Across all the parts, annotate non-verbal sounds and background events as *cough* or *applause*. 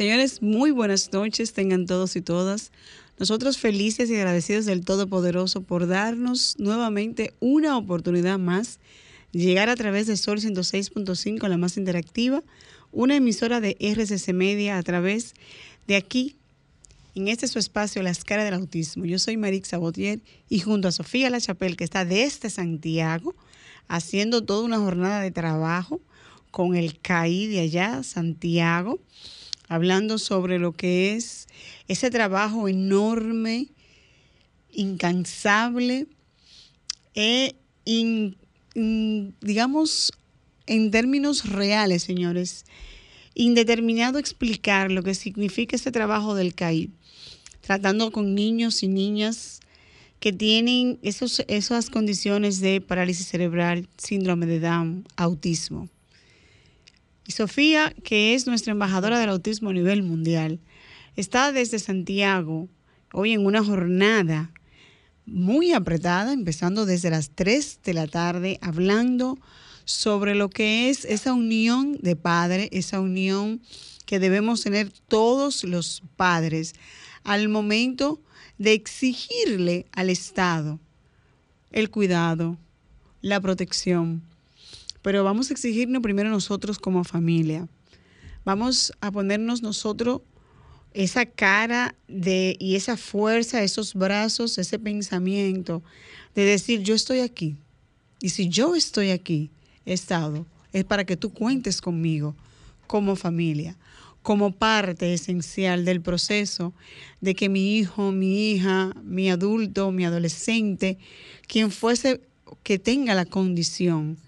Señores, muy buenas noches, tengan todos y todas. Nosotros felices y agradecidos del Todopoderoso por darnos nuevamente una oportunidad más llegar a través de Sol 106.5, la más interactiva, una emisora de RCC Media a través de aquí, en este su espacio, Las Caras del Autismo. Yo soy Marix Sabotier y junto a Sofía La Chapelle, que está desde Santiago, haciendo toda una jornada de trabajo con el CAI de allá, Santiago hablando sobre lo que es ese trabajo enorme, incansable, e digamos, en términos reales, señores, indeterminado explicar lo que significa este trabajo del CAI, tratando con niños y niñas que tienen esos, esas condiciones de parálisis cerebral, síndrome de Down, autismo. Y Sofía, que es nuestra embajadora del autismo a nivel mundial, está desde Santiago hoy en una jornada muy apretada, empezando desde las 3 de la tarde, hablando sobre lo que es esa unión de padre, esa unión que debemos tener todos los padres al momento de exigirle al Estado el cuidado, la protección, pero vamos a exigirnos primero nosotros como familia. Vamos a ponernos nosotros esa cara de, y esa fuerza, esos brazos, ese pensamiento de decir, yo estoy aquí. Y si yo estoy aquí, he estado, es para que tú cuentes conmigo como familia, como parte esencial del proceso de que mi hijo, mi hija, mi adulto, mi adolescente, quien fuese que tenga la condición,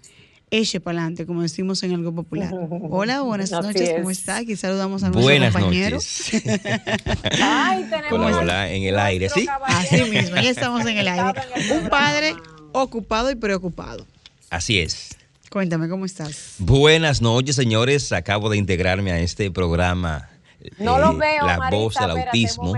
eche para adelante, como decimos en algo popular. *laughs* Hola, buenas noches, ¿cómo está? Aquí saludamos a nuestro buenas compañero. Noches. *laughs* Ay, tenemos hola, en el aire, ¿sí? Así mismo, ya estamos en el aire. Un padre ocupado y preocupado. Así es. Cuéntame, ¿cómo estás? Buenas noches, señores. Acabo de integrarme a este programa no lo eh, veo, la voz del autismo.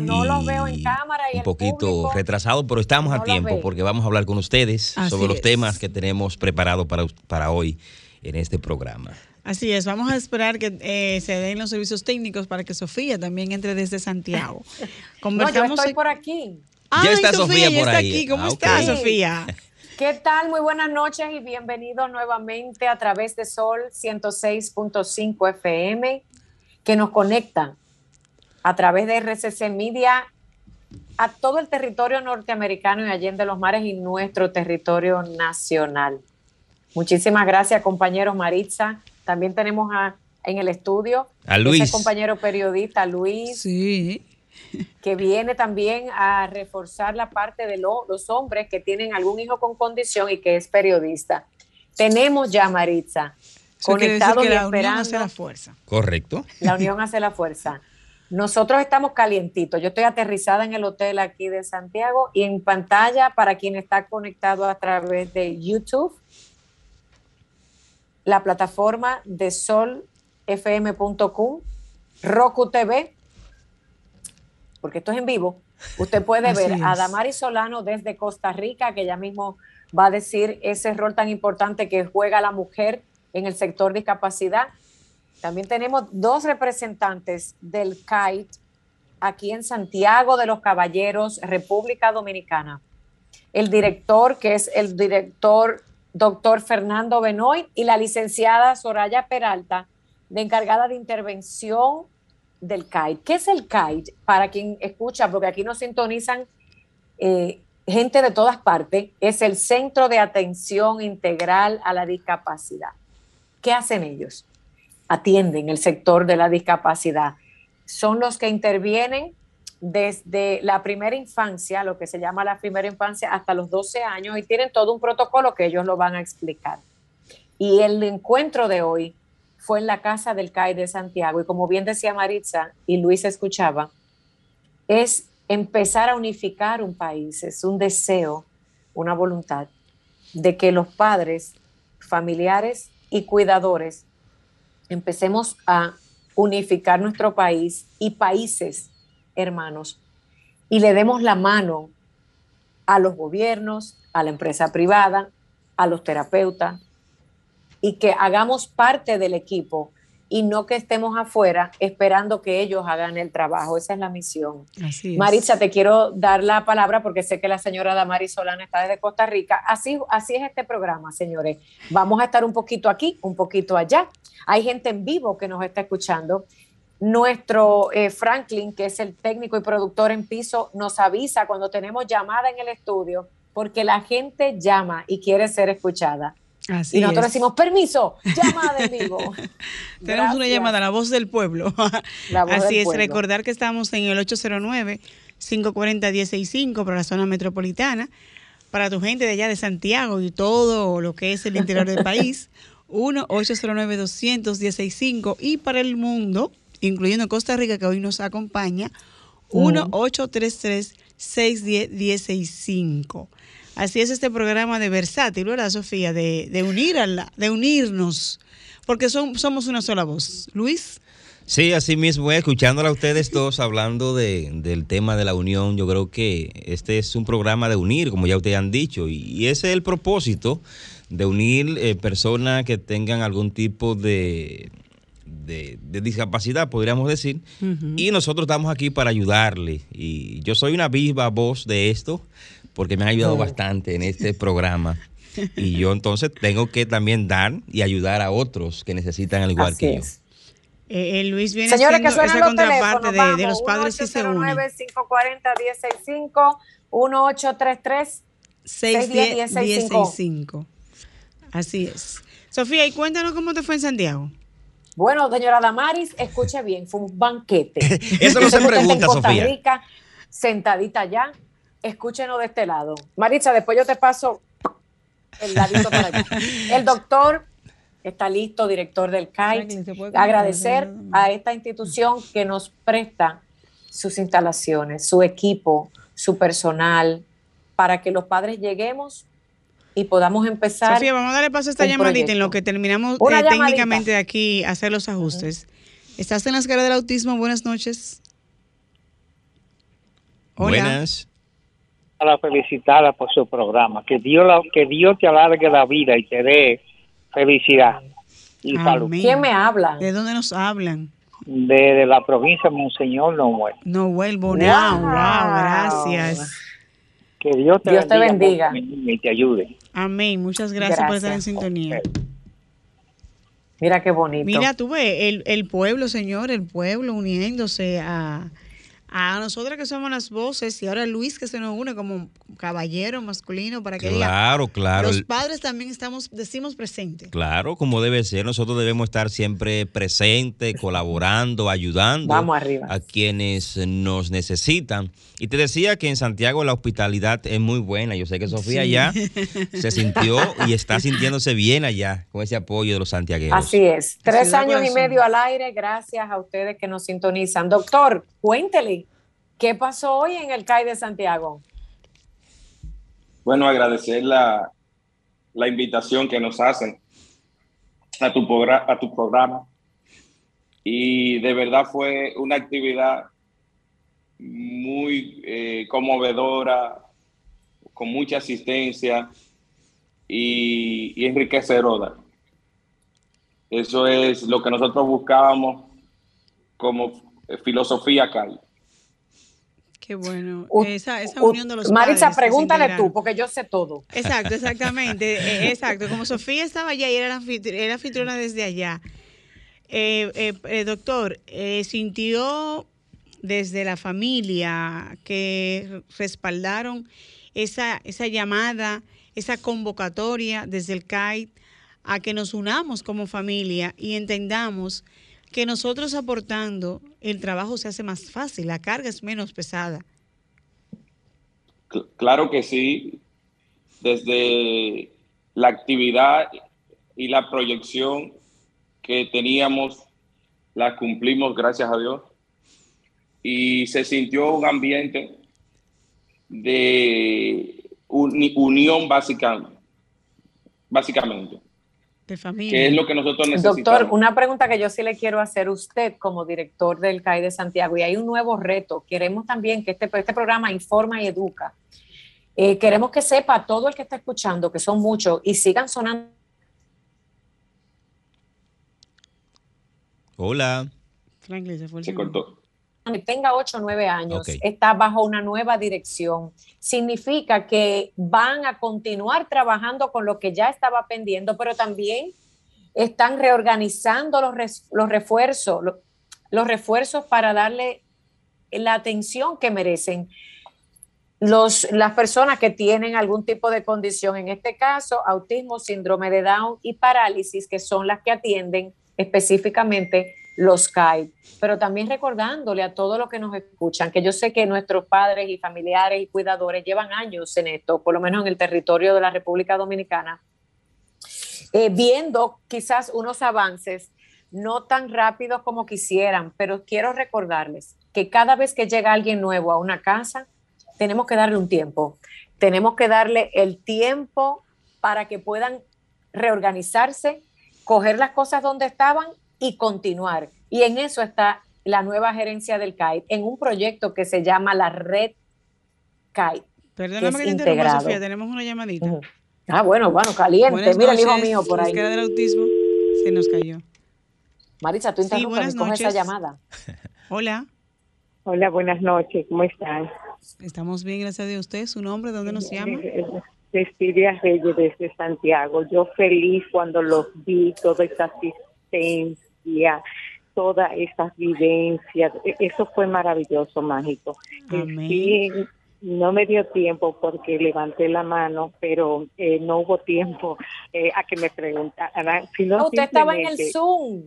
No lo veo en cámara y un poquito retrasado, pero estamos a tiempo porque vamos a hablar con ustedes sobre los temas que tenemos preparados para, para hoy en este programa. Así es, vamos a esperar que eh, se den los servicios técnicos para que Sofía también entre desde Santiago. *laughs* no, yo estoy por aquí. ya está Sofía, por está ahí. aquí. ¿Cómo ah, está Sofía? ¿Qué tal? Muy buenas noches y bienvenidos nuevamente a través de Sol 106.5 FM que nos conectan a través de RCC Media a todo el territorio norteamericano y allende los mares y nuestro territorio nacional. Muchísimas gracias, compañeros Maritza. También tenemos a, en el estudio a Luis. Ese compañero periodista Luis. Sí. *laughs* Que viene también a reforzar la parte de los hombres que tienen algún hijo con condición y que es periodista. Tenemos ya, Maritza, conectado y la Unión hace la fuerza. Correcto. La unión hace la fuerza. Nosotros estamos calientitos. Yo estoy aterrizada en el hotel aquí de Santiago y en pantalla para quien está conectado a través de YouTube, la plataforma de solfm.com, Roku TV, porque esto es en vivo. Usted puede ver a Damari Solano desde Costa Rica, que ya mismo va a decir ese rol tan importante que juega la mujer en el sector discapacidad. También tenemos dos representantes del CAIT aquí en Santiago de los Caballeros, República Dominicana. El director, que es el director doctor Fernando Benoit, y la licenciada Soraya Peralta, de encargada de intervención del CAIT. ¿Qué es el CAIT? Para quien escucha, porque aquí nos sintonizan eh, gente de todas partes, es el Centro de Atención Integral a la Discapacidad. ¿Qué hacen ellos? Atienden el sector de la discapacidad. Son los que intervienen desde la primera infancia, lo que se llama la primera infancia, hasta los 12 años y tienen todo un protocolo que ellos lo van a explicar. Y el encuentro de hoy fue en la casa del CAI de Santiago y como bien decía Maritza y Luis escuchaba, es empezar a unificar un país, es un deseo, una voluntad de que los padres, familiares y cuidadores empecemos a unificar nuestro país y países hermanos y le demos la mano a los gobiernos, a la empresa privada, a los terapeutas y que hagamos parte del equipo y no que estemos afuera esperando que ellos hagan el trabajo. Esa es la misión. Así Maritza, te quiero dar la palabra porque sé que la señora Damari Solana está desde Costa Rica. Así, así es este programa, señores. Vamos a estar un poquito aquí, un poquito allá. Hay gente en vivo que nos está escuchando. Nuestro eh, Franklin, que es el técnico y productor en piso, nos avisa cuando tenemos llamada en el estudio porque la gente llama y quiere ser escuchada y nosotros decimos, permiso, llamada de *laughs* vivo. Tenemos una llamada, la voz del pueblo. *laughs* Así es, recordar que estamos en el 809-540-165 para la zona metropolitana, para tu gente de allá de Santiago y todo lo que es el interior del país, *laughs* 1-809-200-165 y para el mundo, incluyendo Costa Rica que hoy nos acompaña, 1-833-610-165. Así es este programa de versátil, ¿verdad, Sofía? De, de unir a la, de unirnos, porque son, somos una sola voz. Luis. Sí, así mismo, escuchándola a ustedes dos hablando de, del tema de la unión, yo creo que este es un programa de unir, como ya ustedes han dicho, y, ese es el propósito de unir eh, personas que tengan algún tipo de, de, discapacidad, podríamos decir, y nosotros estamos aquí para ayudarle. Y yo soy una viva voz de esto, porque me han ayudado bastante en este *laughs* programa. Y yo entonces tengo que también dar y ayudar a otros que necesitan al igual que yo. Eh, eh, Luis viene Señores, siendo esa contraparte de, de, los padres que se unen. 540-1065, 1833 610 Así es. Sofía, y cuéntanos cómo te fue en Santiago. Bueno, señora Damaris, escuche bien, fue un banquete. *laughs* Eso no se pregunta, en Costa Rica, sentadita allá, escúchenos de este lado. Maritza, después yo te paso el ladito para allá. *laughs* El doctor está listo, director del CAI. Agradecer a esta institución que nos presta sus instalaciones, su equipo, su personal, para que los padres lleguemos y podamos empezar. Sofía, vamos a darle paso a esta llamadita en lo que terminamos eh, técnicamente de aquí hacer los ajustes. ¿Estás en la escala del autismo? Buenas noches. Buenas a la felicitada por su programa. Que Dios, la, que Dios te alargue la vida y te dé felicidad y salud. ¿Quién me habla? ¿De dónde nos hablan? De, la provincia de Monseñor Noel. Noel Bonao, wow. gracias. Que Dios te, bendiga, y te ayude. Amén, muchas gracias, por estar en sintonía. Mira qué bonito. Mira, tú ves el, el pueblo, Señor, el pueblo uniéndose a, a nosotras que somos las voces y ahora Luis que se nos une como caballero masculino para que claro, diga, claro. Los padres también estamos, decimos presentes. Claro, como debe ser. Nosotros debemos estar siempre presentes, colaborando, ayudando a quienes nos necesitan. Y te decía que en Santiago la hospitalidad es muy buena. Yo sé que Sofía ya *laughs* se sintió y está sintiéndose bien allá con ese apoyo de los santiagueros. Así es. Tres años y medio al aire, gracias a ustedes que nos sintonizan. Doctor, cuéntele ¿Qué pasó hoy en el CAI de Santiago? Bueno, agradecer la, invitación que nos hacen a tu, a tu programa. Y de verdad fue una actividad muy eh, conmovedora, con mucha asistencia y, y enriquecedora. Eso es lo que nosotros buscábamos como filosofía CAI. Qué bueno. Esa, esa unión de los Marisa, pregúntale tú, porque yo sé todo. Exacto, exactamente. *laughs* Eh, exacto. Como Sofía estaba allá y era, era anfitriona desde allá. Eh, eh, doctor, ¿sintió desde la familia que respaldaron esa, esa llamada, esa convocatoria desde el CAI a que nos unamos como familia y entendamos que nosotros aportando el trabajo se hace más fácil, la carga es menos pesada. Claro que sí, desde la actividad y la proyección que teníamos, la cumplimos, gracias a Dios. y se sintió un ambiente de unión básica, básicamente. De familia. Que es lo que nosotros necesitamos. Doctor, una pregunta que yo sí le quiero hacer a usted como director del CAI de Santiago, y hay un nuevo reto. Queremos también que este, este programa informa y educa. Eh, queremos que sepa todo el que está escuchando, que son muchos, y sigan sonando. Hola. Franklin, se fue el Se segundo. Tenga 8 o 9 años, está bajo una nueva dirección. Significa que van a continuar trabajando con lo que ya estaba pendiendo, pero también están reorganizando los, res- los refuerzos, lo- los refuerzos para darle la atención que merecen los, las personas que tienen algún tipo de condición, en este caso, autismo, síndrome de Down y parálisis, que son las que atienden específicamente los CAI. Pero también recordándole a todos los que nos escuchan, que yo sé que nuestros padres y familiares y cuidadores llevan años en esto, por lo menos en el territorio de la República Dominicana, eh, viendo quizás unos avances no tan rápidos como quisieran, pero quiero recordarles que cada vez que llega alguien nuevo a una casa, tenemos que darle un tiempo, tenemos que darle el tiempo para que puedan reorganizarse, coger las cosas donde estaban y continuar. Y en eso está la nueva gerencia del CAI, en un proyecto que se llama la Red CAI. Perdóname es que te. Sofía, tenemos una llamadita. Ujú. Ah, bueno, bueno, caliente. Buenas Mira el hijo noches, mío por ahí. del autismo se nos cayó. Marisa, tú Sí, interrumpas buenas y coge esa noches. llamada. *laughs* Hola, Hola, buenas noches, ¿cómo están? estamos bien, gracias a Dios. ¿Usted, su nombre, dónde nos llama? Cecilia Reyes desde Santiago. Yo feliz cuando los vi, toda esa asistencia, todas esas vivencias. E- Eso fue maravilloso, mágico. Amén. Sí, no me dio tiempo porque levanté la mano, pero eh, no hubo tiempo eh, a que me preguntaran. sino Ah, usted estaba en el Zoom.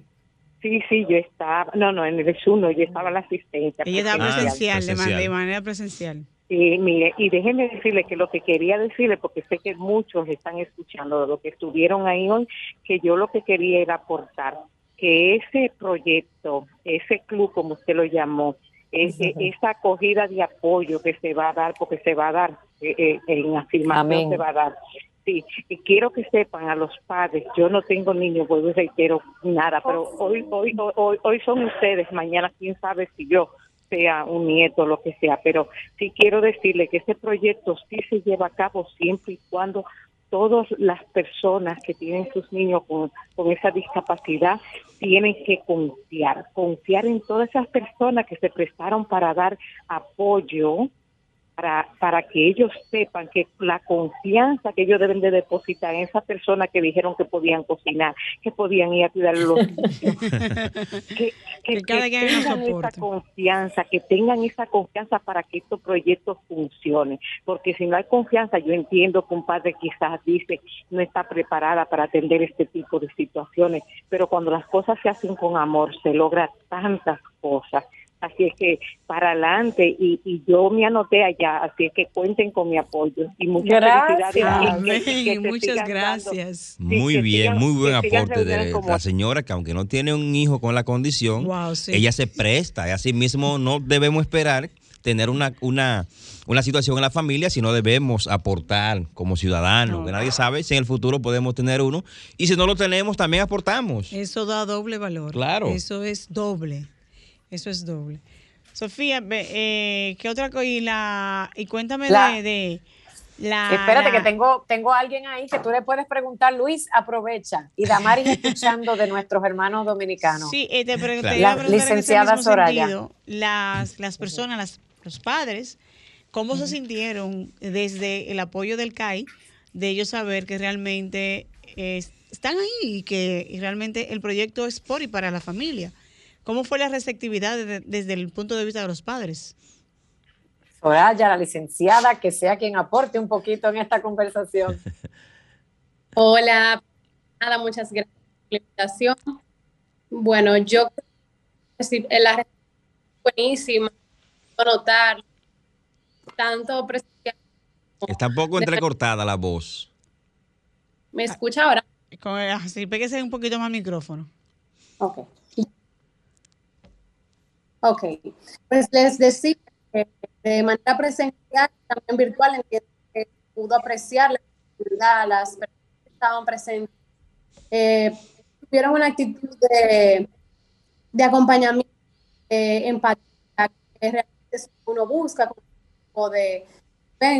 Sí, sí, yo estaba. No, no, en el Zoom, no, yo estaba en la asistencia. Ella estaba presencial, de man- presencial. de manera presencial. Sí, mire, y déjenme decirle que lo que quería decirle, porque sé que muchos están escuchando de lo que estuvieron ahí hoy, que yo lo que quería era aportar que ese proyecto, ese club, como usted lo llamó, ese- esa acogida de apoyo que se va a dar, porque se va a dar, eh, eh, en afirmación Amén. se va a dar. Sí, y quiero que sepan a los padres, yo no tengo niños, vuelvo y reitero nada, pero hoy, hoy, hoy, hoy son ustedes, mañana quién sabe si yo sea un nieto, lo que sea, pero sí quiero decirle que ese proyecto sí se lleva a cabo siempre y cuando todas las personas que tienen sus niños con, con esa discapacidad tienen que confiar, confiar en todas esas personas que se prestaron para dar apoyo, para, para que ellos sepan que la confianza que ellos deben de depositar en esas personas que dijeron que podían cocinar, que podían ir a cuidar los *laughs* niños, que, que, Que cada tengan esa confianza, que tengan esa confianza para que estos proyectos funcionen. Porque si no hay confianza, yo entiendo que un padre quizás dice no está preparada para atender este tipo de situaciones, pero cuando las cosas se hacen con amor, se logra tantas cosas. Así es que para adelante y, y yo me anoté allá, así es que cuenten con mi apoyo y muchas Gracias. felicidades. que- muchas dando- gracias. Sí, Muy bien, sigan- muy buen aporte de como la señora que aunque no tiene un hijo con la condición, Wow, sí. ella se presta. Y así mismo no debemos esperar tener una, una, una situación en la familia, sino debemos aportar como ciudadanos, No. que nadie sabe si en el futuro podemos tener uno. Y si no lo tenemos, también aportamos. Eso da doble valor. Claro. Eso es doble. Eso es doble. Sofía, ve, eh, ¿qué otra cosa? Y, la, y cuéntame La- de, de la... Espérate, la- que tengo, tengo a alguien ahí que tú le puedes preguntar, Luis, aprovecha. Y Damaris escuchando de nuestros hermanos dominicanos. Sí, eh, te, pre- te Claro. iba a La preguntar en ese licenciada Soraya. sentido, las, las personas, las- los padres, ¿cómo se sintieron desde el apoyo del CAI de ellos saber que realmente eh, están ahí y que y realmente el proyecto es por y para la familia? ¿Cómo fue la receptividad desde, desde el punto de vista de los padres? Soraya, la licenciada, que sea quien aporte un poquito en esta conversación. *laughs* Hola, nada, muchas gracias por la invitación. Bueno, yo creo que sí, la respuesta es buenísima, notar tanto presencial. Está un poco entrecortada la voz. ¿Me escucha ahora? Así, pégese un poquito más micrófono. Ok. Ok, pues les decía que de manera presencial, también virtual, entiendo que pudo apreciar la actividad, las personas que estaban presentes, eh, tuvieron una actitud de, de acompañamiento, de empatía, que realmente uno busca como de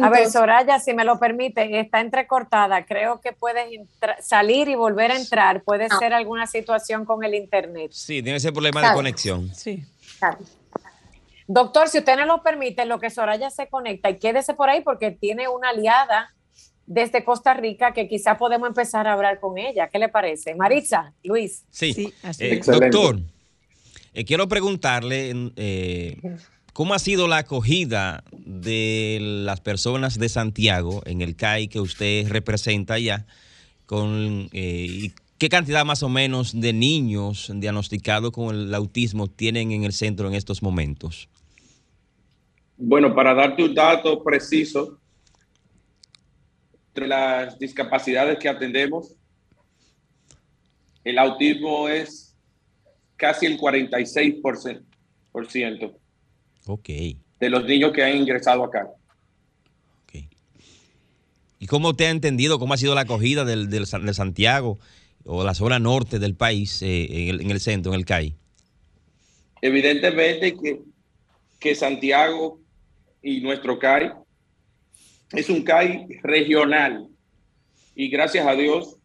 a ver, Soraya, si me lo permite, está entrecortada. Creo que puedes salir y volver a entrar. Puede ser alguna situación con el internet. Sí, tiene ese problema de conexión. Sí. Doctor, si usted no lo permite, lo que Soraya se conecta y quédese por ahí porque tiene una aliada desde Costa Rica que quizá podemos empezar a hablar con ella. ¿Qué le parece? Maritza, Luis. Sí, eh, doctor, eh, quiero preguntarle, eh, ¿Cómo ha sido la acogida de las personas de Santiago en el CAI que usted representa ya? Con, eh, ¿Qué cantidad más o menos de niños diagnosticados con el autismo tienen en el centro en estos momentos? Bueno, para darte un dato preciso, entre las discapacidades que atendemos, el autismo es casi el 46%. Por ciento. Ok. De los niños que han ingresado acá. ¿Y cómo te ha entendido, cómo ha sido la acogida del, de Santiago o la zona norte del país eh, en, el, centro, en el CAI? Evidentemente que, que Santiago y nuestro CAI es un CAI regional y gracias a Dios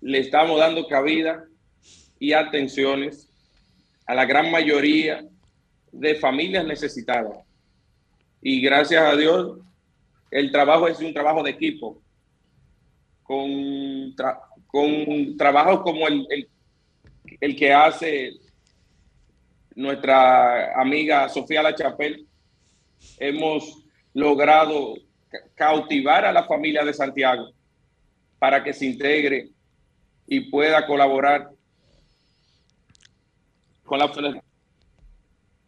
le estamos dando cabida y atenciones a la gran mayoría de familias necesitadas. Y gracias a Dios, el trabajo es un trabajo de equipo, con, con trabajos como el, el, que hace nuestra amiga Sofía La Chapel, hemos logrado cautivar a la familia de Santiago para que se integre y pueda colaborar con la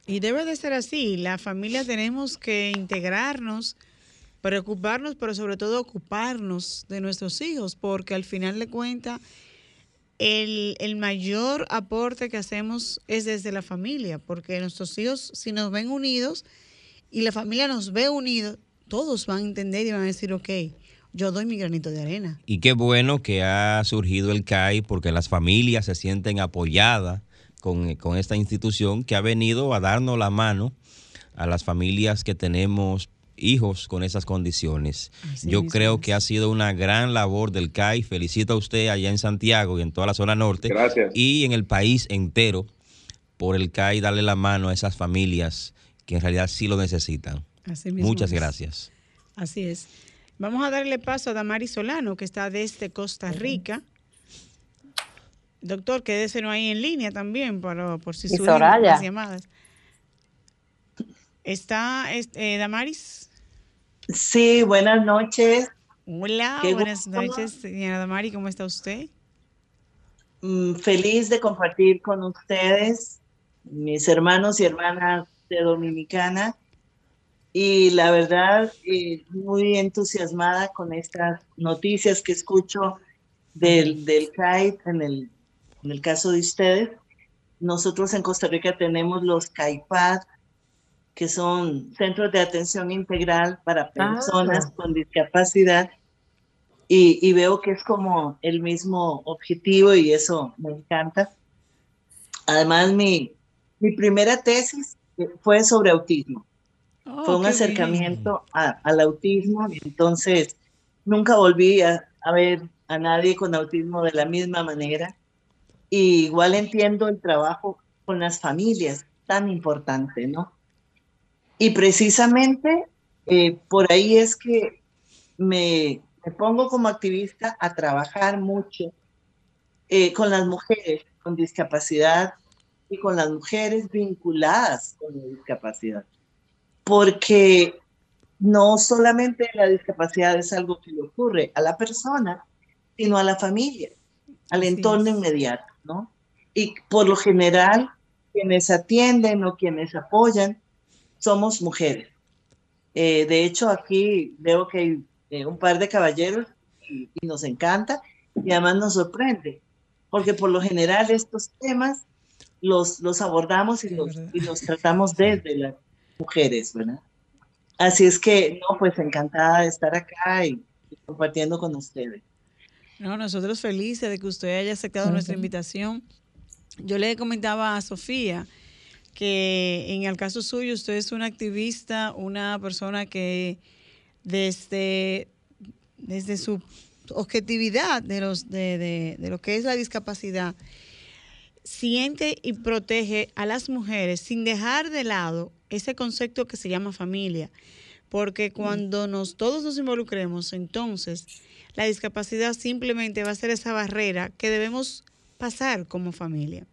y debe de ser así. La familia tenemos que integrarnos, preocuparnos, pero sobre todo ocuparnos de nuestros hijos, porque al final de cuentas el, el, mayor aporte que hacemos es desde la familia, porque nuestros hijos, si nos ven unidos y la familia nos ve unidos, todos van a entender y van a decir, ok, yo doy mi granito de arena. Y qué bueno que ha surgido el CAI porque las familias se sienten apoyadas con, esta institución que ha venido a darnos la mano a las familias que tenemos hijos con esas condiciones. Yo creo que ha sido una gran labor del CAI. Felicito a usted allá en Santiago y en toda la zona norte. Y en el país entero por el CAI darle la mano a esas familias que en realidad sí lo necesitan. Muchas gracias. Así es. Vamos a darle paso a Damari Solano, que está desde Costa Rica. Doctor, quédese ahí en línea también para, por si surgen las llamadas. ¿Está eh, Damaris? Sí, buenas noches. Hola, buenas noches, señora Damaris, ¿cómo está usted? Mm, feliz de compartir con ustedes, mis hermanos y hermanas de Dominicana, y la verdad, eh, muy entusiasmada con estas noticias que escucho del, del CAIT en el en el caso de ustedes, nosotros en Costa Rica tenemos los CAIPAD, que son centros de atención integral para ah. personas con discapacidad. Y, veo que es como el mismo objetivo y eso me encanta. Además, mi, mi primera tesis fue sobre autismo. Oh, fue un acercamiento al autismo, entonces nunca volví a, a, ver a nadie con autismo de la misma manera igual entiendo el trabajo con las familias, tan importante, ¿no? Y precisamente eh, por ahí es que me, pongo como activista a trabajar mucho eh, con las mujeres con discapacidad y con las mujeres vinculadas con la discapacidad. Porque no solamente la discapacidad es algo que le ocurre a la persona, sino a la familia, al entorno inmediato. Y por lo general, quienes atienden o quienes apoyan somos mujeres. Eh, de hecho, aquí veo que hay eh, un par de caballeros y, nos encanta y además nos sorprende, porque por lo general estos temas los, los abordamos y los, y los tratamos desde las mujeres, ¿verdad? Así es que, no, pues encantada de estar acá y, compartiendo con ustedes. No, nosotros felices de que usted haya aceptado nuestra invitación. Yo le comentaba a Sofía que en el caso suyo usted es una activista, una persona que desde, desde su objetividad de, los, de, de, lo que es la discapacidad, siente y protege a las mujeres sin dejar de lado ese concepto que se llama familia. Porque cuando nos, todos nos involucremos, entonces la discapacidad simplemente va a ser esa barrera que debemos pasar como familia.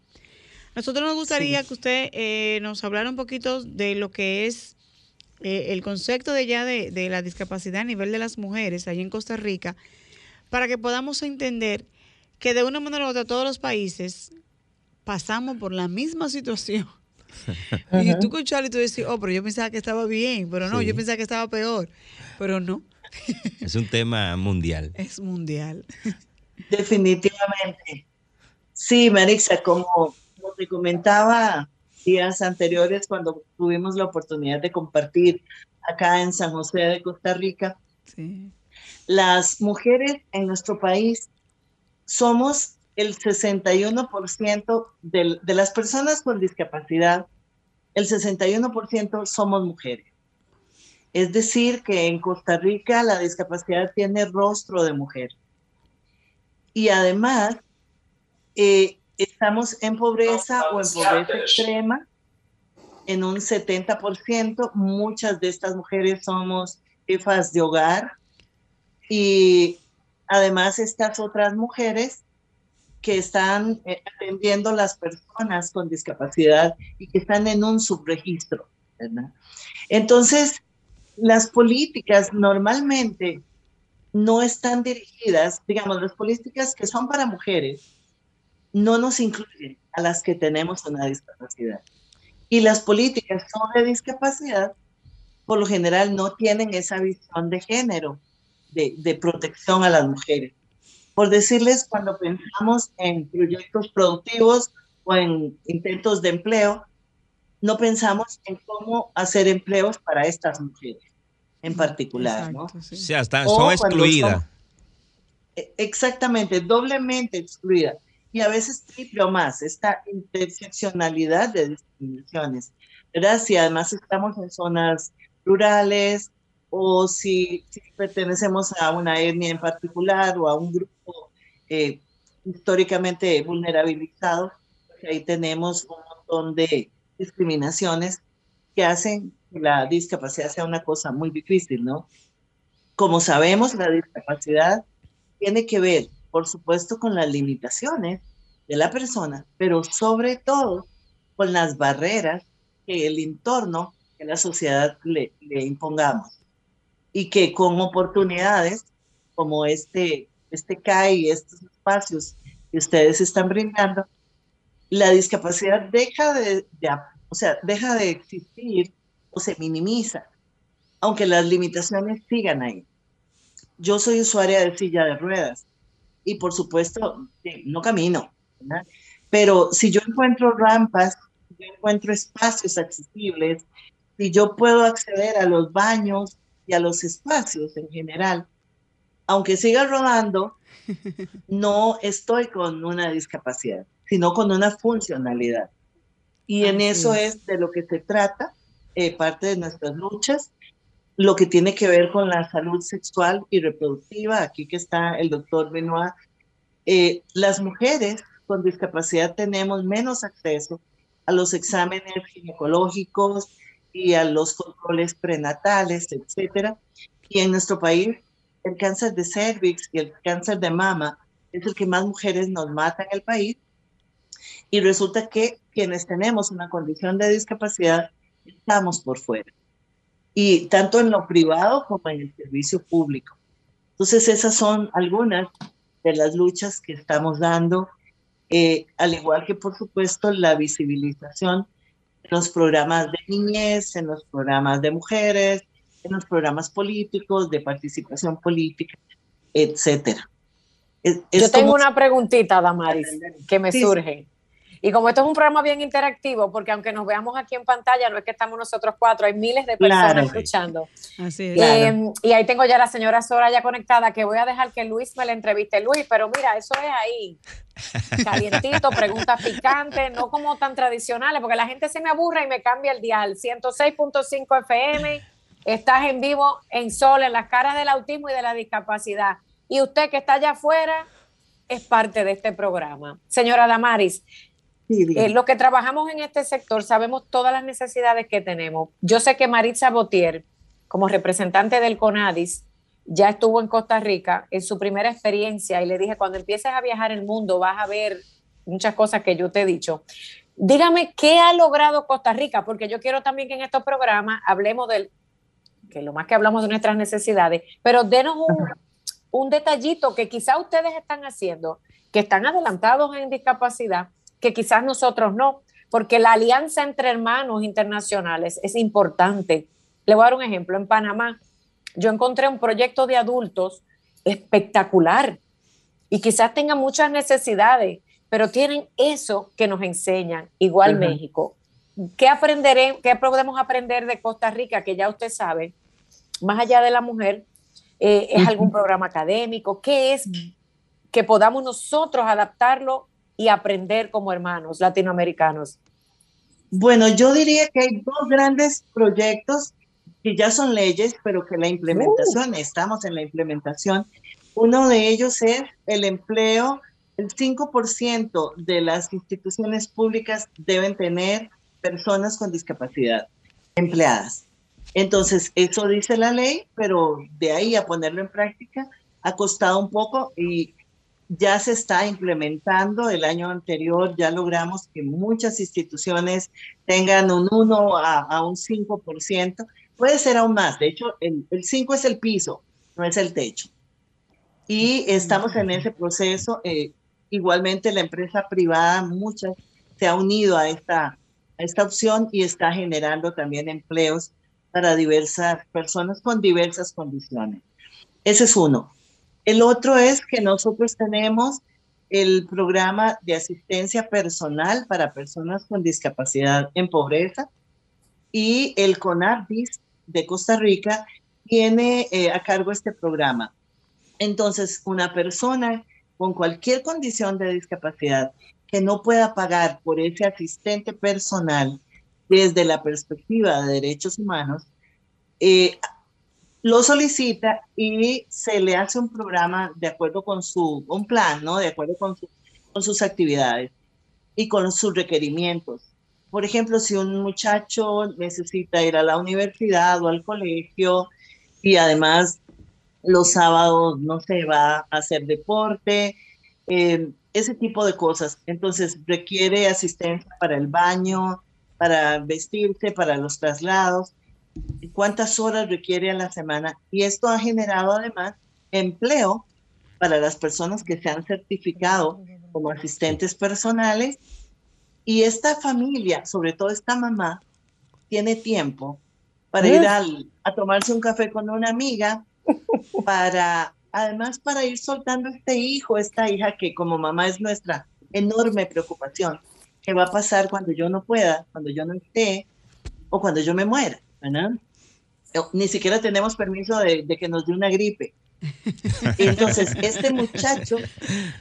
Nosotros nos gustaría que usted eh, nos hablara un poquito de lo que es eh, el concepto de ya de, de, la discapacidad a nivel de las mujeres allí en Costa Rica, para que podamos entender que de una manera u otra todos los países pasamos por la misma situación. *laughs* y tú con Charlie tú decís, oh, pero yo pensaba que estaba bien, pero no, yo pensaba que estaba peor, pero no. *laughs* es un tema mundial. Es mundial. Definitivamente. Sí, Marisa, como te comentaba días anteriores cuando tuvimos la oportunidad de compartir acá en San José de Costa Rica, las mujeres en nuestro país somos el 61% de, de las personas con discapacidad, el 61% somos mujeres. Es decir, que en Costa Rica la discapacidad tiene rostro de mujer. Y además, eh, estamos en pobreza o en pobreza extrema en un 70%. Muchas de estas mujeres somos jefas de hogar y además estas otras mujeres que están eh, atendiendo las personas con discapacidad y que están en un subregistro, ¿verdad? Entonces, las políticas normalmente no están dirigidas, digamos, las políticas que son para mujeres no nos incluyen a las que tenemos una discapacidad. Y las políticas sobre discapacidad, por lo general, no tienen esa visión de género, de, de protección a las mujeres. Por decirles, cuando pensamos en proyectos productivos o en intentos de empleo, no pensamos en cómo hacer empleos para estas mujeres en particular, ¿no? O sea, están, son excluidas. E, exactamente, doblemente excluidas y a veces triple o más, esta interseccionalidad de discriminaciones, ¿verdad? Si además estamos en zonas rurales o si, pertenecemos a una etnia en particular o a un grupo eh, históricamente vulnerabilizado, pues ahí tenemos un montón de discriminaciones que hacen que la discapacidad sea una cosa muy difícil, ¿no? Como sabemos, la discapacidad tiene que ver por supuesto con las limitaciones de la persona, pero sobre todo con las barreras que el entorno, que la sociedad le, impongamos. Y que con oportunidades como este, este CAI, estos espacios que ustedes están brindando, la discapacidad deja de, o sea, deja de existir o se minimiza, aunque las limitaciones sigan ahí. Yo soy usuaria de silla de ruedas y por supuesto no camino, pero si yo encuentro rampas, si yo encuentro espacios accesibles, si yo puedo acceder a los baños y a los espacios en general, aunque siga rodando, *laughs* no estoy con una discapacidad, sino con una funcionalidad. Y en eso es de lo que se trata, eh, parte de nuestras luchas, lo que tiene que ver con la salud sexual y reproductiva, aquí que está el doctor Benoit, eh, las mujeres con discapacidad tenemos menos acceso a los exámenes ginecológicos y a los controles prenatales, etcétera. Y en nuestro país, el cáncer de cervix y el cáncer de mama es el que más mujeres nos mata en el país. Y resulta que quienes tenemos una condición de discapacidad estamos por fuera y tanto en lo privado como en el servicio público. Entonces, esas son algunas de las luchas que estamos dando, eh, al igual que, por supuesto, la visibilización en los programas de niñez, en los programas de mujeres, en los programas políticos, de participación política, etcétera. Yo tengo una preguntita, Damaris, que me surge. Y como esto es un programa bien interactivo, porque aunque nos veamos aquí en pantalla, no es que estamos nosotros cuatro, hay miles de personas escuchando. Así es. Eh, y ahí tengo ya a la señora Sora ya conectada, que voy a dejar que Luis me la entreviste. Luis, pero mira, eso es ahí. *laughs* Calientito, preguntas picantes, no como tan tradicionales, porque la gente se me aburre y me cambia el dial. 106.5 FM, estás en vivo en Sol, en las caras del autismo y de la discapacidad. Y usted que está allá afuera es parte de este programa. Señora Damaris, eh, los que trabajamos en este sector sabemos todas las necesidades que tenemos. Yo sé que Maritza Botier, como representante del CONADIS, ya estuvo en Costa Rica en su primera experiencia y le dije, cuando empieces a viajar el mundo vas a ver muchas cosas que yo te he dicho. Dígame qué ha logrado Costa Rica, porque yo quiero también que en estos programas hablemos del, que lo más que hablamos de nuestras necesidades, pero denos un, un detallito que quizá ustedes están haciendo, que están adelantados en discapacidad, que quizás nosotros no, porque la alianza entre hermanos internacionales es importante. Le voy a dar un ejemplo. En Panamá, yo encontré un proyecto de adultos espectacular y quizás tengan muchas necesidades, pero tienen eso que nos enseñan. Igual México. ¿Qué aprenderé, qué podemos aprender de Costa Rica, que ya usted sabe, más allá de la mujer, eh, ¿Es algún programa académico? ¿Qué es que podamos nosotros adaptarlo y aprender como hermanos latinoamericanos? Bueno, yo diría que hay dos grandes proyectos que ya son leyes, pero que la implementación, uh. estamos en la implementación. Uno de ellos es el empleo. El 5% de las instituciones públicas deben tener personas con discapacidad empleadas. Entonces, eso dice la ley, pero de ahí a ponerlo en práctica ha costado un poco y ya se está implementando. El año anterior ya logramos que muchas instituciones tengan un 1 a, un 5%. Puede ser aún más. De hecho, el, el 5 es el piso, no es el techo. Y estamos en ese proceso. Eh, igualmente, la empresa privada, muchas, se ha unido a esta, a esta opción y está generando también empleos para diversas personas con diversas condiciones. Ese es uno. El otro es que nosotros tenemos el programa de asistencia personal para personas con discapacidad en pobreza y el CONARDIS de Costa Rica tiene eh, a cargo este programa. Entonces, una persona con cualquier condición de discapacidad que no pueda pagar por ese asistente personal desde la perspectiva de derechos humanos, eh, lo solicita y se le hace un programa de acuerdo con su, un plan, ¿no? De acuerdo con, sus actividades y con sus requerimientos. Por ejemplo, si un muchacho necesita ir a la universidad o al colegio y además los sábados no se va a hacer deporte, eh, ese tipo de cosas. Entonces requiere asistencia para el baño, para vestirse, para los traslados, cuántas horas requiere a la semana. Y esto ha generado además empleo para las personas que se han certificado como asistentes personales. Y esta familia, sobre todo esta mamá, tiene tiempo para ir a tomarse un café con una amiga, para además para ir soltando este hijo, esta hija que como mamá es nuestra enorme preocupación. ¿Qué va a pasar cuando yo no pueda, cuando yo no esté o cuando yo me muera? Ni siquiera tenemos permiso de, que nos dé una gripe. *laughs* Entonces, este muchacho,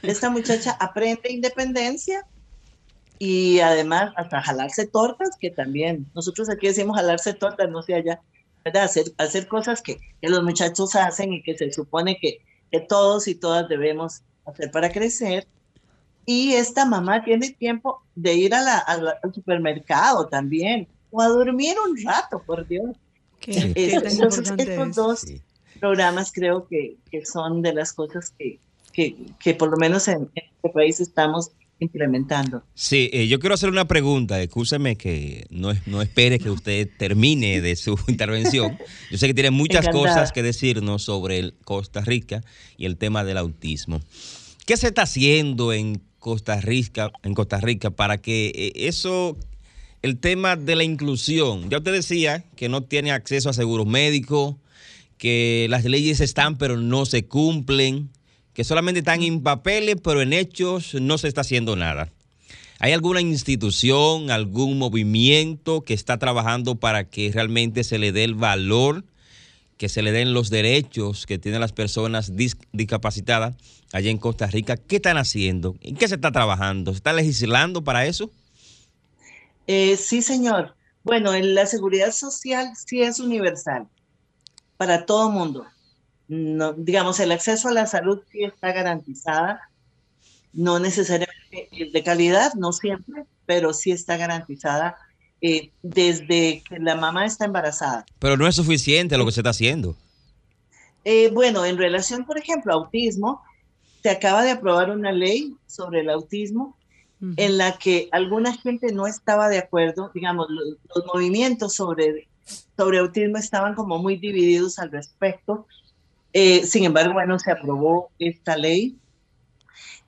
esta muchacha aprende independencia y además hasta jalarse tortas, que también, nosotros aquí decimos jalarse tortas, no sé allá, ¿verdad? Hacer, hacer cosas que, los muchachos hacen y que se supone que, que todos y todas debemos hacer para crecer. Y esta mamá tiene tiempo de ir a la, al supermercado también, o a dormir un rato, por Dios. Entonces, estos dos programas creo que, que, son de las cosas que, que, que por lo menos en, este país estamos implementando. Sí, eh, yo quiero hacer una pregunta, escúcheme que no, no espere que usted termine de su *laughs* intervención. Yo sé que tiene muchas cosas que decirnos sobre el Costa Rica y el tema del autismo. ¿Qué se está haciendo en Costa Rica, en Costa Rica para que eh, eso el tema de la inclusión. Ya usted decía que no tiene acceso a seguros médicos, que las leyes están pero no se cumplen, que solamente están en papeles pero en hechos no se está haciendo nada. ¿Hay alguna institución, algún movimiento que está trabajando para que realmente se le dé el valor, que se le den los derechos que tienen las personas discapacitadas allá en Costa Rica? ¿Qué están haciendo? ¿En qué se está trabajando? ¿Se está legislando para eso? Eh, sí, señor. Bueno, la seguridad social sí es universal para todo mundo. No, digamos, el acceso a la salud sí está garantizada, no necesariamente de calidad, no siempre, pero sí está garantizada eh, desde que la mamá está embarazada. Pero no es suficiente lo que se está haciendo. Eh, bueno, en relación, por ejemplo, a autismo, se acaba de aprobar una ley sobre el autismo en la que alguna gente no estaba de acuerdo, digamos, los, movimientos sobre, sobre autismo estaban como muy divididos al respecto. Eh, sin embargo, bueno, se aprobó esta ley.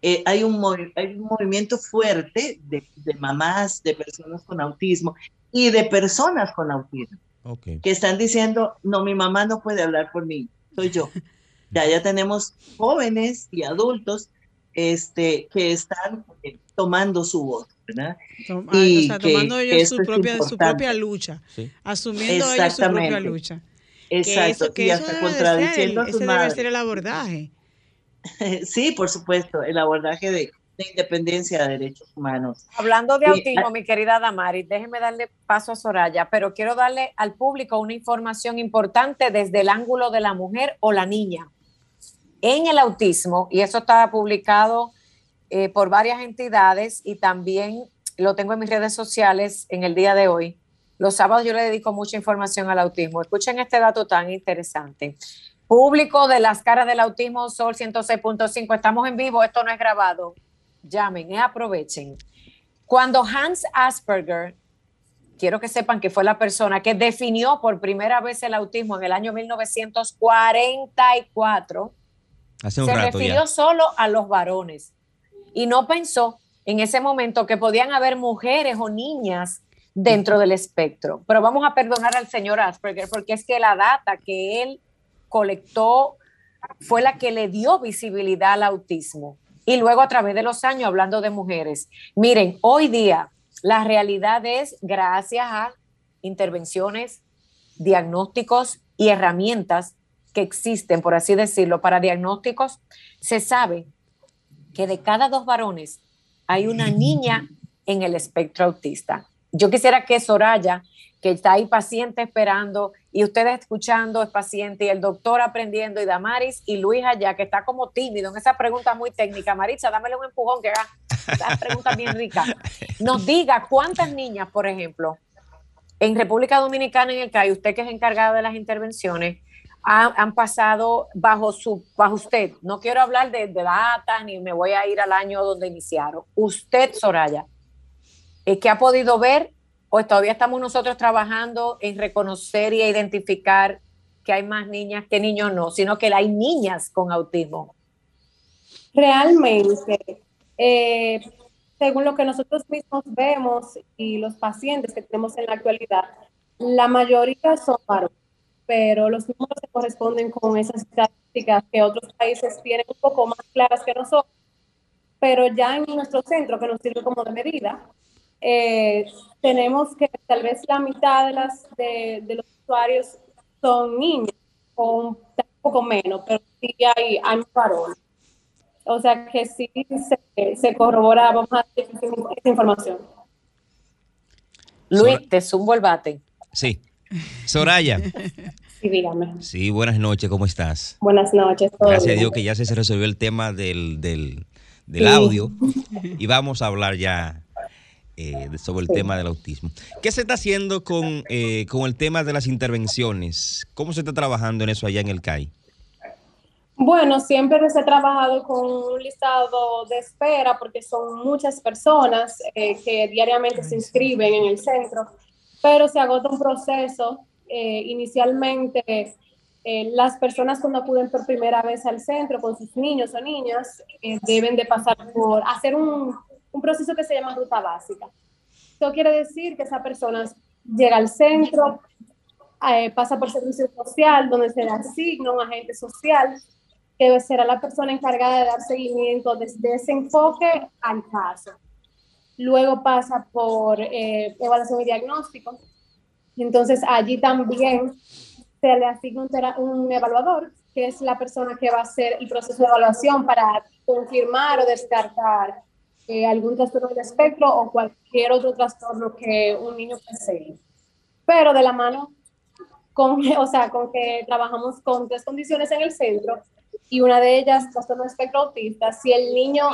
Eh, hay, un hay un movimiento fuerte de, de, mamás, de personas con autismo y de personas con autismo que están diciendo, no, mi mamá no puede hablar por mí, soy yo. Ya, ya tenemos jóvenes y adultos este, que están eh, tomando su voz, ¿verdad? y tomando ellos su propia, su propia lucha, asumiendo ellos su propia lucha. Exacto, que eso, y hasta contradiciendo a Ese debe ser el abordaje. *laughs* sí, por supuesto, el abordaje de, independencia de derechos humanos. Hablando de autismo, mi querida Damari, déjeme darle paso a Soraya, pero quiero darle al público una información importante desde el ángulo de la mujer o la niña. En el autismo, y eso está publicado eh, por varias entidades y también lo tengo en mis redes sociales en el día de hoy. Los sábados yo le dedico mucha información al autismo. Escuchen este dato tan interesante. Público de las caras del autismo, Sol 106.5, estamos en vivo, esto no es grabado. Llamen, y aprovechen. Cuando Hans Asperger, quiero que sepan que fue la persona que definió por primera vez el autismo en el año 1944, se refirió solo a los varones y no pensó en ese momento que podían haber mujeres o niñas dentro del espectro. Pero vamos a perdonar al señor Asperger porque es que la data que él colectó fue la que le dio visibilidad al autismo. Y luego a través de los años, hablando de mujeres, miren, hoy día la realidad es gracias a intervenciones, diagnósticos y herramientas que existen, por así decirlo, para diagnósticos, se sabe que de cada dos varones hay una niña en el espectro autista. Yo quisiera que Soraya, que está ahí paciente esperando, y ustedes escuchando es paciente, y el doctor aprendiendo, y Damaris y Luis allá, que está como tímido en esa pregunta muy técnica. Maritza, dámele un empujón que haga esa pregunta bien rica. Nos diga cuántas niñas, por ejemplo, en República Dominicana, en el CAI, usted que es encargada de las intervenciones, han, pasado bajo, su, bajo usted. No quiero hablar de, de datas ni me voy a ir al año donde iniciaron. Usted, Soraya, eh, ¿qué ha podido ver? ¿O todavía estamos nosotros trabajando en reconocer y identificar que hay más niñas que niños no, sino que hay niñas con autismo? Realmente, eh, según lo que nosotros mismos vemos y los pacientes que tenemos en la actualidad, la mayoría son varones pero los números se corresponden con esas estadísticas que otros países tienen un poco más claras que nosotros. Pero ya en nuestro centro, que nos sirve como de medida, eh, tenemos que tal vez la mitad de, las, de, los usuarios son niños, o un poco menos, pero sí hay, hay varones. O sea que sí se, se corrobora, vamos a decir, esa información. Luis, te zumbo el bate. Sí. Soraya. Sí, dígame. Sí, buenas noches, ¿cómo estás? Buenas noches. Gracias a Dios que ya se resolvió el tema del, del, audio *laughs* y vamos a hablar ya eh, sobre el tema del autismo. ¿Qué se está haciendo con, eh, con el tema de las intervenciones? ¿Cómo se está trabajando en eso allá en el CAI? Bueno, siempre se ha trabajado con un listado de espera porque son muchas personas eh, que diariamente se inscriben en el centro pero se agota un proceso. Eh, inicialmente, eh, las personas cuando acuden por primera vez al centro con sus niños o niñas eh, deben de pasar por hacer un, un, proceso que se llama ruta básica. Esto quiere decir que esa persona llega al centro, pasa por servicio social, donde se le asigna un agente social, que será la persona encargada de dar seguimiento desde ese enfoque al caso. Luego pasa por eh, evaluación y diagnóstico. Entonces allí también se le asigna un, evaluador, que es la persona que va a hacer el proceso de evaluación para confirmar o descartar eh, algún trastorno del espectro o cualquier otro trastorno que un niño posee. Pero de la mano con, *laughs* o sea, con que trabajamos con tres condiciones en el centro y una de ellas, trastorno del espectro autista. Si el niño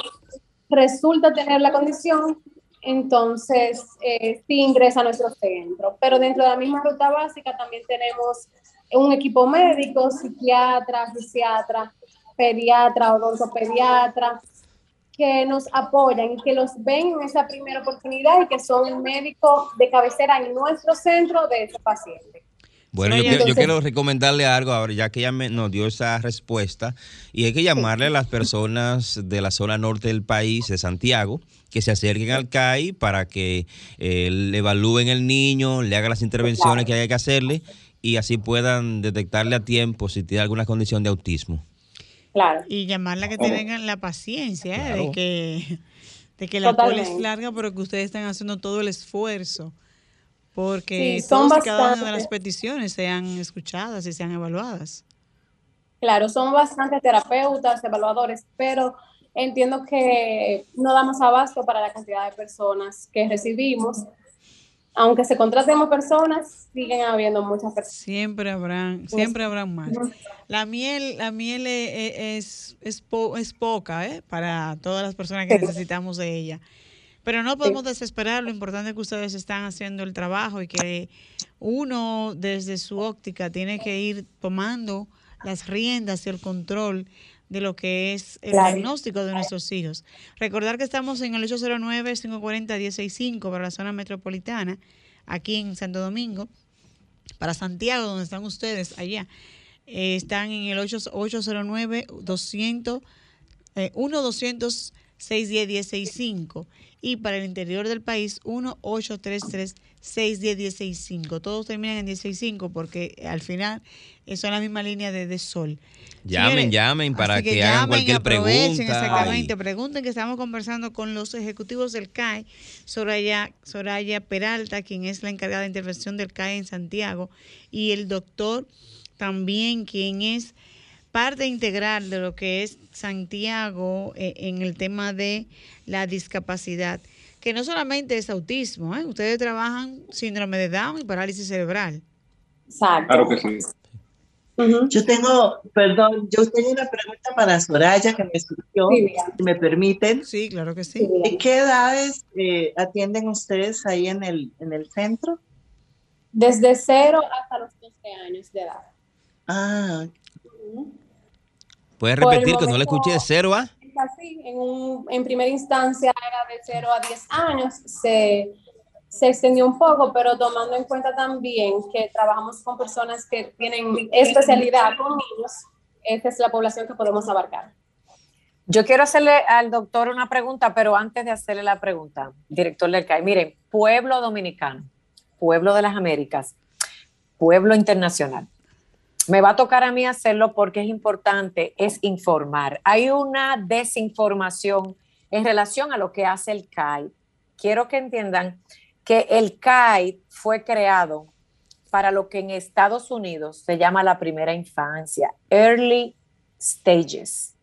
resulta tener la condición, entonces eh, sí ingresa a nuestro centro. Pero dentro de la misma ruta básica también tenemos un equipo médico, psiquiatra, fisiatra, pediatra, odontopediatra, que nos apoyan y que los ven en esa primera oportunidad y que son el médico de cabecera en nuestro centro de ese paciente. Bueno, yo, quiero, recomendarle algo ahora, ya que ella nos dio esa respuesta, y hay que llamarle a las personas de la zona norte del país, de Santiago, que se acerquen al CAI para que eh, le evalúen el niño, le hagan las intervenciones que haya que hacerle y así puedan detectarle a tiempo si tiene alguna condición de autismo. Claro. Y llamarla que tengan la paciencia ¿eh? de que de que la cola es larga, pero que ustedes están haciendo todo el esfuerzo porque todas y cada una de las peticiones sean escuchadas y sean evaluadas. Claro, son bastantes terapeutas, evaluadores, pero entiendo que no damos abasto para la cantidad de personas que recibimos. Aunque se contratemos personas, siguen habiendo muchas personas. Siempre habrán, siempre habrán más. La miel, la miel e, e, es, es, es poca ¿eh? para todas las personas que necesitamos de ella. Pero no podemos desesperar, lo importante es que ustedes están haciendo el trabajo y que uno desde su óptica tiene que ir tomando las riendas y el control de lo que es el diagnóstico de nuestros hijos. Recordar que estamos en el 809-540-165 para la zona metropolitana, aquí en Santo Domingo, para Santiago, donde están ustedes allá. Eh, están en el 809 200 1 200 610 165 y para el interior del país 1-833-610-165. Todos terminan en 165 porque al final son la misma línea de, de sol. Llamen, llamen para que, hagan cualquier pregunta. Exactamente, pregunten que estamos conversando con los ejecutivos del CAE, Soraya, Soraya Peralta, quien es la encargada de intervención del CAE en Santiago, y el doctor también, quien es parte integral de lo que es Santiago eh, en el tema de la discapacidad, que no solamente es autismo, ¿eh? ustedes trabajan síndrome de Down y parálisis cerebral. Exacto. Claro que sí. Yo tengo, perdón, yo tengo una pregunta para Soraya que me surgió, si me permiten. Sí, claro que sí. ¿De qué edades eh, atienden ustedes ahí en el, en el centro? Desde cero hasta los 12 años de edad. Ah, ¿Puedes repetir que no le escuché de cero a? Así, en, en primera instancia era de 0 a 10 años, se, se extendió un poco, pero tomando en cuenta también que trabajamos con personas que tienen especialidad con niños, esta es la población que podemos abarcar. Yo quiero hacerle al doctor una pregunta, pero antes de hacerle la pregunta, director del CAI, miren, pueblo dominicano, pueblo de las Américas, pueblo internacional me va a tocar a mí hacerlo porque es importante, es informar. Hay una desinformación en relación a lo que hace el CAI. Quiero que entiendan que el CAI fue creado para lo que en Estados Unidos se llama la primera infancia, early stages.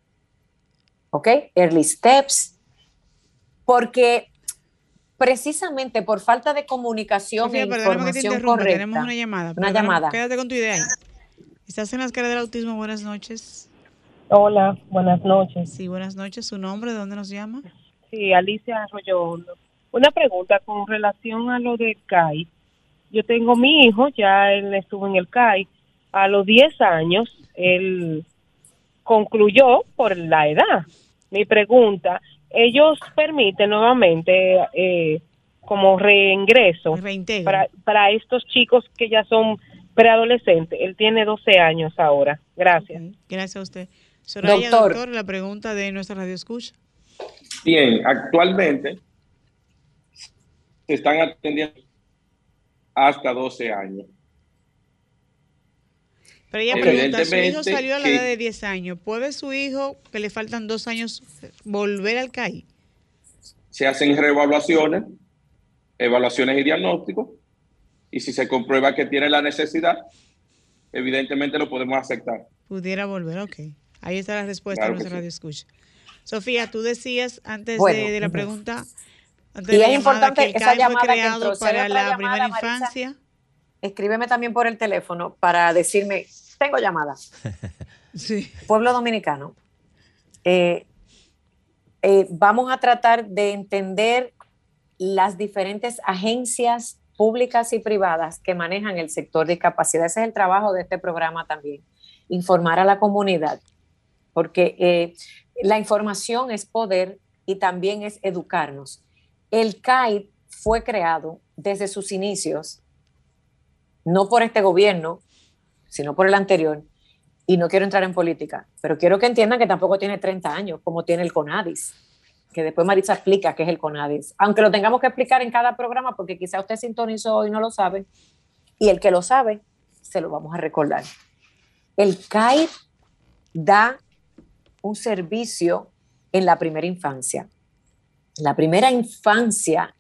¿Ok? Early steps. Porque precisamente por falta de comunicación e información correcta. Tenemos una llamada. Una llamada. Quédate con tu idea. Estás en las caras del autismo. Buenas noches. Hola, buenas noches. Sí, buenas noches. ¿Su nombre? ¿De dónde nos llama? Sí, Alicia Arroyo Una pregunta con relación a lo del CAI. Yo tengo mi hijo, ya él estuvo en el CAI. A los 10 años, él concluyó por la edad. Mi pregunta, ¿ellos permiten nuevamente eh, como reingreso para, para estos chicos que ya son preadolescente. Él tiene 12 años ahora. Gracias. Gracias a usted. Soraya, doctor. la pregunta de nuestra radio escucha. Bien, actualmente se están atendiendo hasta 12 años. Pero ella pregunta, su hijo salió a la edad de 10 años. ¿Puede su hijo, que le faltan dos años, volver al CAI? se hacen reevaluaciones, evaluaciones y diagnósticos, y si se comprueba que tiene la necesidad, evidentemente lo podemos aceptar. Pudiera volver, ok. Ahí está la respuesta claro nuestra radio escucha. Sofía, tú decías antes de, la pregunta, antes y es importante que el esa llamada fue creado para la primera infancia. escríbeme también por el teléfono para decirme, tengo llamada. *laughs* sí. Pueblo Dominicano. Eh, eh, vamos a tratar de entender las diferentes agencias públicas y privadas que manejan el sector de discapacidad. Ese es el trabajo de este programa también, informar a la comunidad, porque eh, la información es poder y también es educarnos. El CAI fue creado desde sus inicios, no por este gobierno, sino por el anterior, y no quiero entrar en política, pero quiero que entiendan que tampoco tiene 30 años, como tiene el CONADIS, que después Marisa explica qué es el CONADIS, aunque lo tengamos que explicar en cada programa, porque quizá usted sintonizó y no lo sabe, y el que lo sabe, se lo vamos a recordar. El CAI da un servicio en la primera infancia. La primera infancia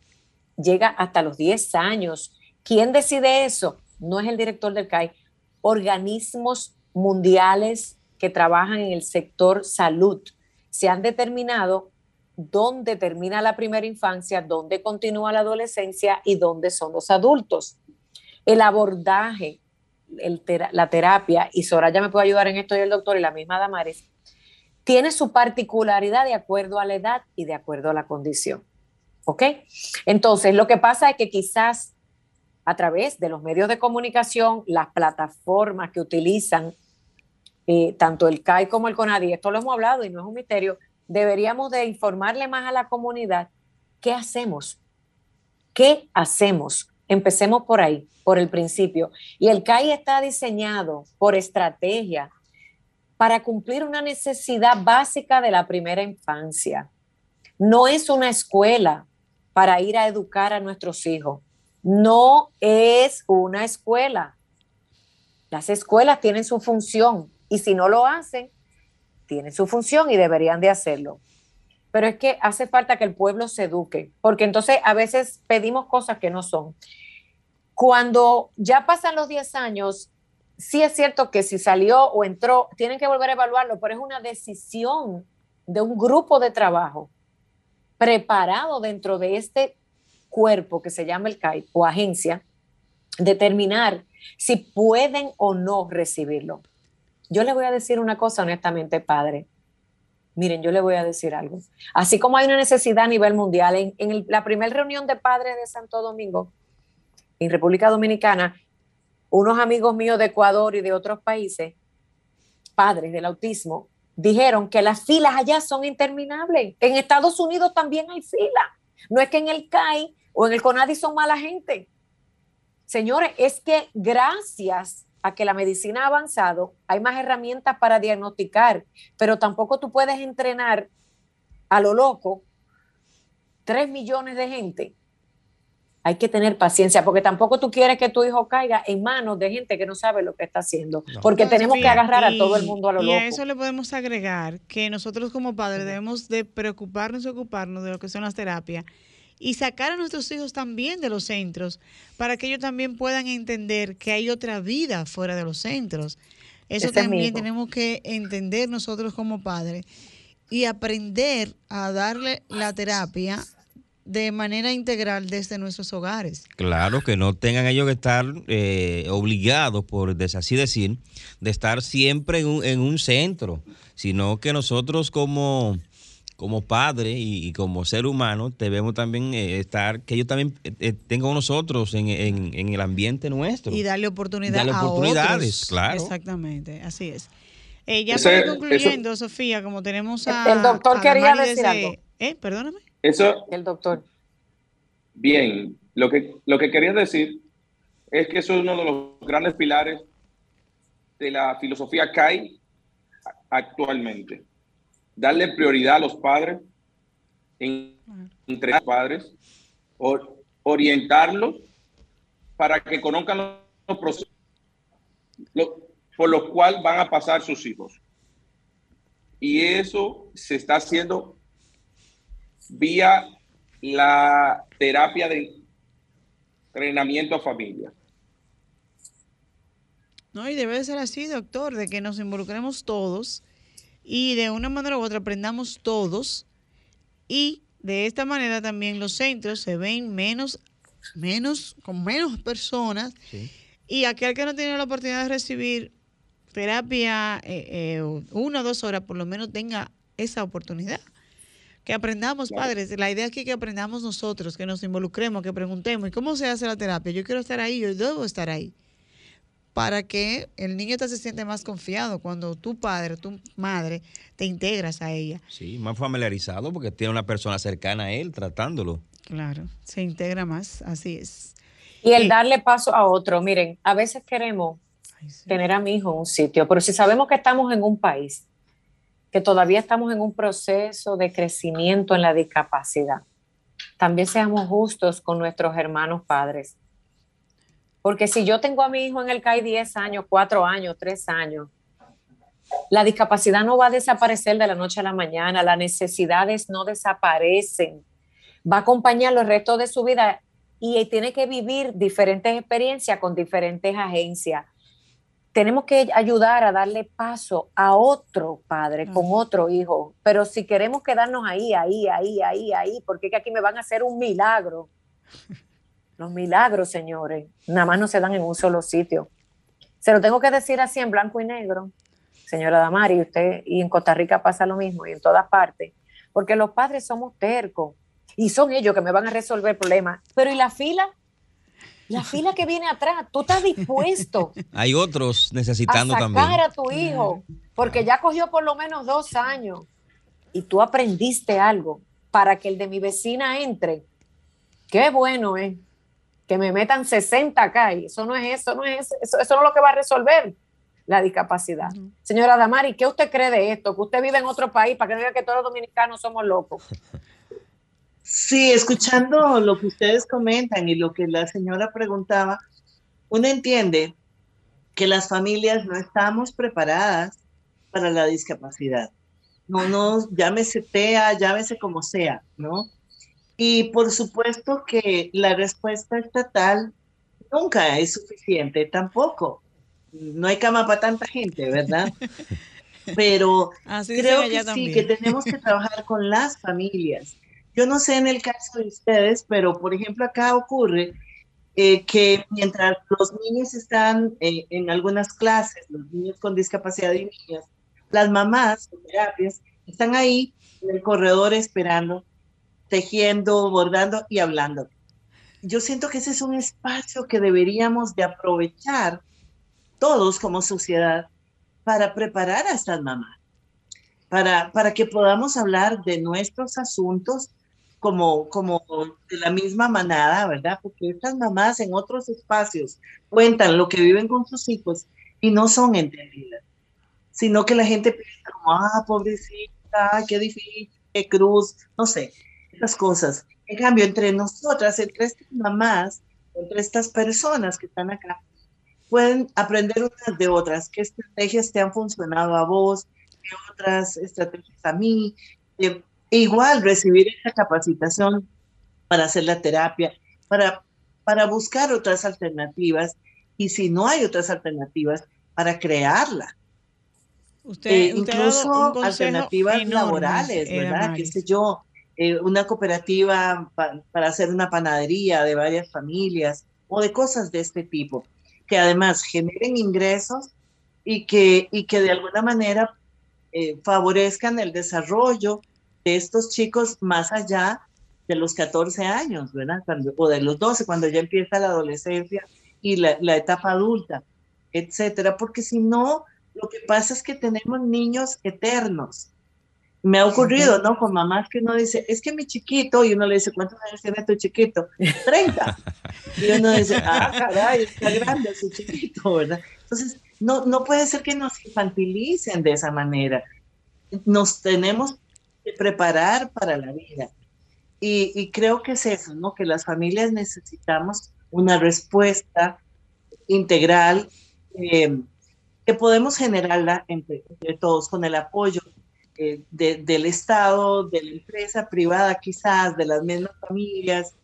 llega hasta los 10 años. ¿Quién decide eso? No es el director del CAI. Organismos mundiales que trabajan en el sector salud se han determinado dónde termina la primera infancia, dónde continúa la adolescencia y dónde son los adultos. El abordaje, la terapia, y Soraya me puede ayudar en esto y el doctor y la misma Damaris, tiene su particularidad de acuerdo a la edad y de acuerdo a la condición. ¿Ok? Entonces, lo que pasa es que quizás a través de los medios de comunicación, las plataformas que utilizan eh, tanto el CAI como el CONADI, esto lo hemos hablado y no es un misterio, deberíamos de informarle más a la comunidad qué hacemos, qué hacemos. Empecemos por ahí, por el principio. Y el CAI está diseñado por estrategia para cumplir una necesidad básica de la primera infancia. No es una escuela para ir a educar a nuestros hijos. No es una escuela. Las escuelas tienen su función, y si no lo hacen, tienen su función y deberían de hacerlo. Pero es que hace falta que el pueblo se eduque, porque entonces a veces pedimos cosas que no son. Cuando ya pasan los 10 años, sí es cierto que si salió o entró, tienen que volver a evaluarlo, pero es una decisión de un grupo de trabajo preparado dentro de este cuerpo que se llama el CAI o agencia, determinar si pueden o no recibirlo. Yo le voy a decir una cosa honestamente, padre. Miren, yo le voy a decir algo. Así como hay una necesidad a nivel mundial, en, la primera reunión de padres de Santo Domingo, en República Dominicana, unos amigos míos de Ecuador y de otros países, padres del autismo, dijeron que las filas allá son interminables. En Estados Unidos también hay filas. No es que en el CAI o en el CONADI son mala gente. Señores, es que gracias a que la medicina ha avanzado, hay más herramientas para diagnosticar, pero tampoco tú puedes entrenar a lo loco tres millones de gente. Hay que tener paciencia, porque tampoco tú quieres que tu hijo caiga en manos de gente que no sabe lo que está haciendo, porque tenemos que agarrar a todo el mundo a lo loco. Y a eso le podemos agregar que nosotros como padres debemos de preocuparnos y ocuparnos de lo que son las terapias y sacar a nuestros hijos también de los centros para que ellos también puedan entender que hay otra vida fuera de los centros. Eso también tenemos que entender nosotros como padres y aprender a darle la terapia de manera integral desde nuestros hogares. Claro, que no tengan ellos que estar eh, obligados, por así decir, de estar siempre en un, en un centro, sino que nosotros como como padre y, como ser humano debemos también eh, estar, que ellos también eh, eh, tengan nosotros en, el ambiente nuestro. Y darle oportunidad darle oportunidades, claro. Exactamente, así es. ya estoy concluyendo, Sofía, como tenemos a... El doctor quería decir algo. ¿Eh? Perdóname. Eso... El doctor. Bien, lo que, lo que quería decir es que eso es uno de los grandes pilares de la filosofía CAI actualmente darle prioridad a los padres, entre los padres, orientarlos para que conozcan los procesos por los cuales van a pasar sus hijos. Y eso se está haciendo vía la terapia de entrenamiento a familia. No, y debe ser así, doctor, de que nos involucremos todos y de una manera u otra aprendamos todos y de esta manera también los centros se ven menos, menos, con menos personas y aquel que no tiene la oportunidad de recibir terapia eh, eh, una o dos horas, por lo menos tenga esa oportunidad. Que aprendamos, padres. La idea es que aprendamos nosotros, que nos involucremos, que preguntemos, ¿y cómo se hace la terapia? Yo quiero estar ahí, yo debo estar ahí. Para que el niño te se siente más confiado cuando tu padre, tu madre, te integras a ella. Sí, más familiarizado porque tiene una persona cercana a él tratándolo. Claro, se integra más, así es. Y el darle paso a otro, miren, a veces queremos tener a mi hijo en un sitio, pero si sabemos que estamos en un país que todavía estamos en un proceso de crecimiento en la discapacidad. También seamos justos con nuestros hermanos padres. Porque si yo tengo a mi hijo en el CAI 10 años, 4 años, 3 años, la discapacidad no va a desaparecer de la noche a la mañana, las necesidades no desaparecen. Va a acompañar los restos de su vida y tiene que vivir diferentes experiencias con diferentes agencias tenemos que ayudar a darle paso a otro padre con otro hijo. Pero si queremos quedarnos ahí, ahí, ahí, ahí, ahí, porque aquí me van a hacer un milagro. Los milagros, señores, nada más no se dan en un solo sitio. Se lo tengo que decir así en blanco y negro, señora Damari, usted, y en Costa Rica pasa lo mismo, y en todas partes, porque los padres somos tercos, y son ellos que me van a resolver el problema. Pero ¿y la fila? La fila que viene atrás, tú estás dispuesto. *laughs* Hay otros necesitando a también. a tu hijo, porque ya cogió por lo menos dos años y tú aprendiste algo para que el de mi vecina entre. Qué bueno es que me metan 60 acá y eso no es eso, no es eso, eso no es lo que va a resolver la discapacidad. Señora Damari, ¿qué usted cree de esto? Que usted vive en otro país para que no diga que todos los dominicanos somos locos. Sí, escuchando lo que ustedes comentan y lo que la señora preguntaba, uno entiende que las familias no estamos preparadas para la discapacidad. No, no, llámese TEA, llámese como sea, ¿no? Y por supuesto que la respuesta estatal nunca es suficiente, tampoco. No hay cama para tanta gente, ¿verdad? *laughs* Pero creo que sí, que tenemos que trabajar con las familias yo no sé en el caso de ustedes, pero por ejemplo acá ocurre eh, que mientras los niños están eh, en algunas clases, los niños con discapacidad y niños, las mamás terapias están ahí en el corredor esperando, tejiendo, bordando y hablando. Yo siento que ese es un espacio que deberíamos de aprovechar todos como sociedad para preparar a estas mamás, para, para que podamos hablar de nuestros asuntos como, como de la misma manada, ¿verdad? Porque estas mamás en otros espacios cuentan lo que viven con sus hijos y no son entendidas, sino que la gente piensa como, ah, pobrecita, qué difícil, qué cruz, no sé, esas cosas. En cambio, entre nosotras, entre estas mamás, entre estas personas que están acá, pueden aprender unas de otras, qué estrategias te han funcionado a vos, qué otras estrategias a mí, eh, igual recibir esa capacitación para hacer la terapia, para, para buscar otras alternativas y si no hay otras alternativas, para crearla. Usted, eh, incluso alternativas laborales, ¿verdad? Qué sé yo, eh, una cooperativa para hacer una panadería de varias familias o de cosas de este tipo, que además generen ingresos y que, y que de alguna manera eh, favorezcan el desarrollo estos chicos más allá de los 14 años, ¿verdad? o de los 12, cuando ya empieza la adolescencia y la, la etapa adulta, etcétera, porque si no, lo que pasa es que tenemos niños eternos. Me ha ocurrido, ¿no? Con mamás que uno dice, es que mi chiquito, y uno le dice, ¿cuántos años tiene tu chiquito? 30. Y uno dice, ah, caray, está grande su chiquito, ¿verdad? Entonces, no, no puede ser que nos infantilicen de esa manera. Nos tenemos preparar para la vida. Y, creo que es eso, ¿no? Que las familias necesitamos una respuesta integral eh, que podemos generarla entre, todos con el apoyo eh, del Estado, de la empresa privada quizás, de las mismas familias,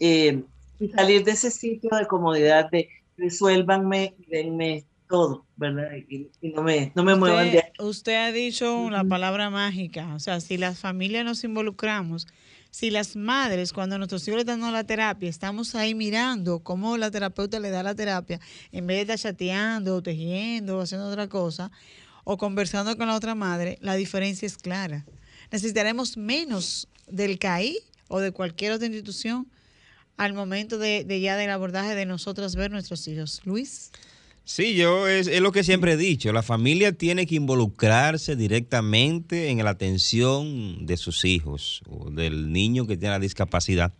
eh, y salir de ese sitio de comodidad de resuélvanme, denme todo, ¿verdad? Y, no me, no me muevan de Usted ha dicho la palabra mágica, o sea, si las familias nos involucramos, si las madres, cuando nuestros hijos le están dando la terapia, estamos ahí mirando cómo la terapeuta le da la terapia, en vez de estar chateando, tejiendo, haciendo otra cosa, o conversando con la otra madre, la diferencia es clara. Necesitaremos menos del CAI o de cualquier otra institución al momento de, ya del abordaje de nosotras ver nuestros hijos. Luis. Sí, yo es, es, lo que siempre he dicho, la familia tiene que involucrarse directamente en la atención de sus hijos o del niño que tiene la discapacidad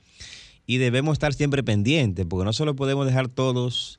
y debemos estar siempre pendientes porque no solo podemos dejar todos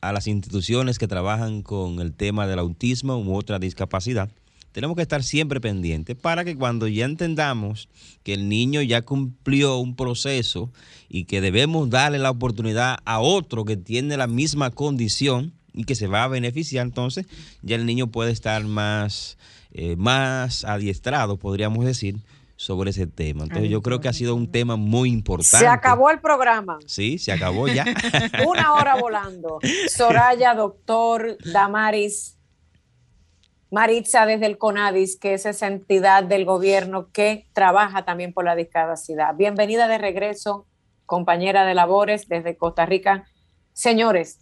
a las instituciones que trabajan con el tema del autismo u otra discapacidad, tenemos que estar siempre pendientes para que cuando ya entendamos que el niño ya cumplió un proceso y que debemos darle la oportunidad a otro que tiene la misma condición, y que se va a beneficiar, entonces ya el niño puede estar más, eh, más adiestrado, podríamos decir, sobre ese tema. Entonces yo creo que ha sido un tema muy importante. Se acabó el programa. Sí, se acabó ya. *laughs* Una hora volando. Soraya, doctor, Damaris, Maritza desde el CONADIS, que es esa entidad del gobierno que trabaja también por la discapacidad. Bienvenida de regreso, compañera de labores desde Costa Rica. Señores,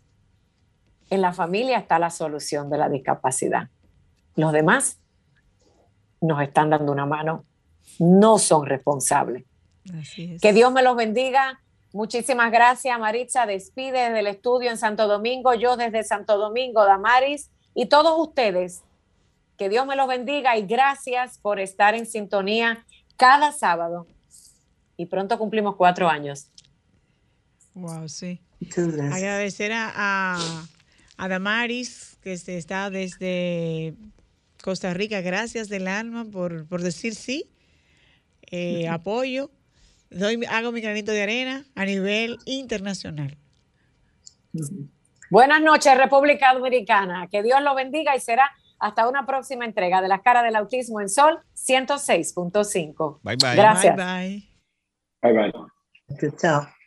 en la familia está la solución de la discapacidad. Los demás nos están dando una mano, no son responsables. Que Dios me los bendiga. Muchísimas gracias, Maritza. Despide desde el estudio en Santo Domingo, yo desde Santo Domingo, Damaris, y todos ustedes. Que Dios me los bendiga y gracias por estar en sintonía cada sábado. Y pronto cumplimos cuatro años. Wow, sí. Agradecer a Adamaris, que se está desde Costa Rica. Gracias del alma por, decir sí. Eh, *laughs* apoyo. Doy, hago mi granito de arena a nivel internacional. Buenas noches, República Dominicana. Que Dios lo bendiga y será hasta una próxima entrega de las caras del autismo en Sol 106.5. Bye bye. Gracias. Bye bye. Bye bye. Chao.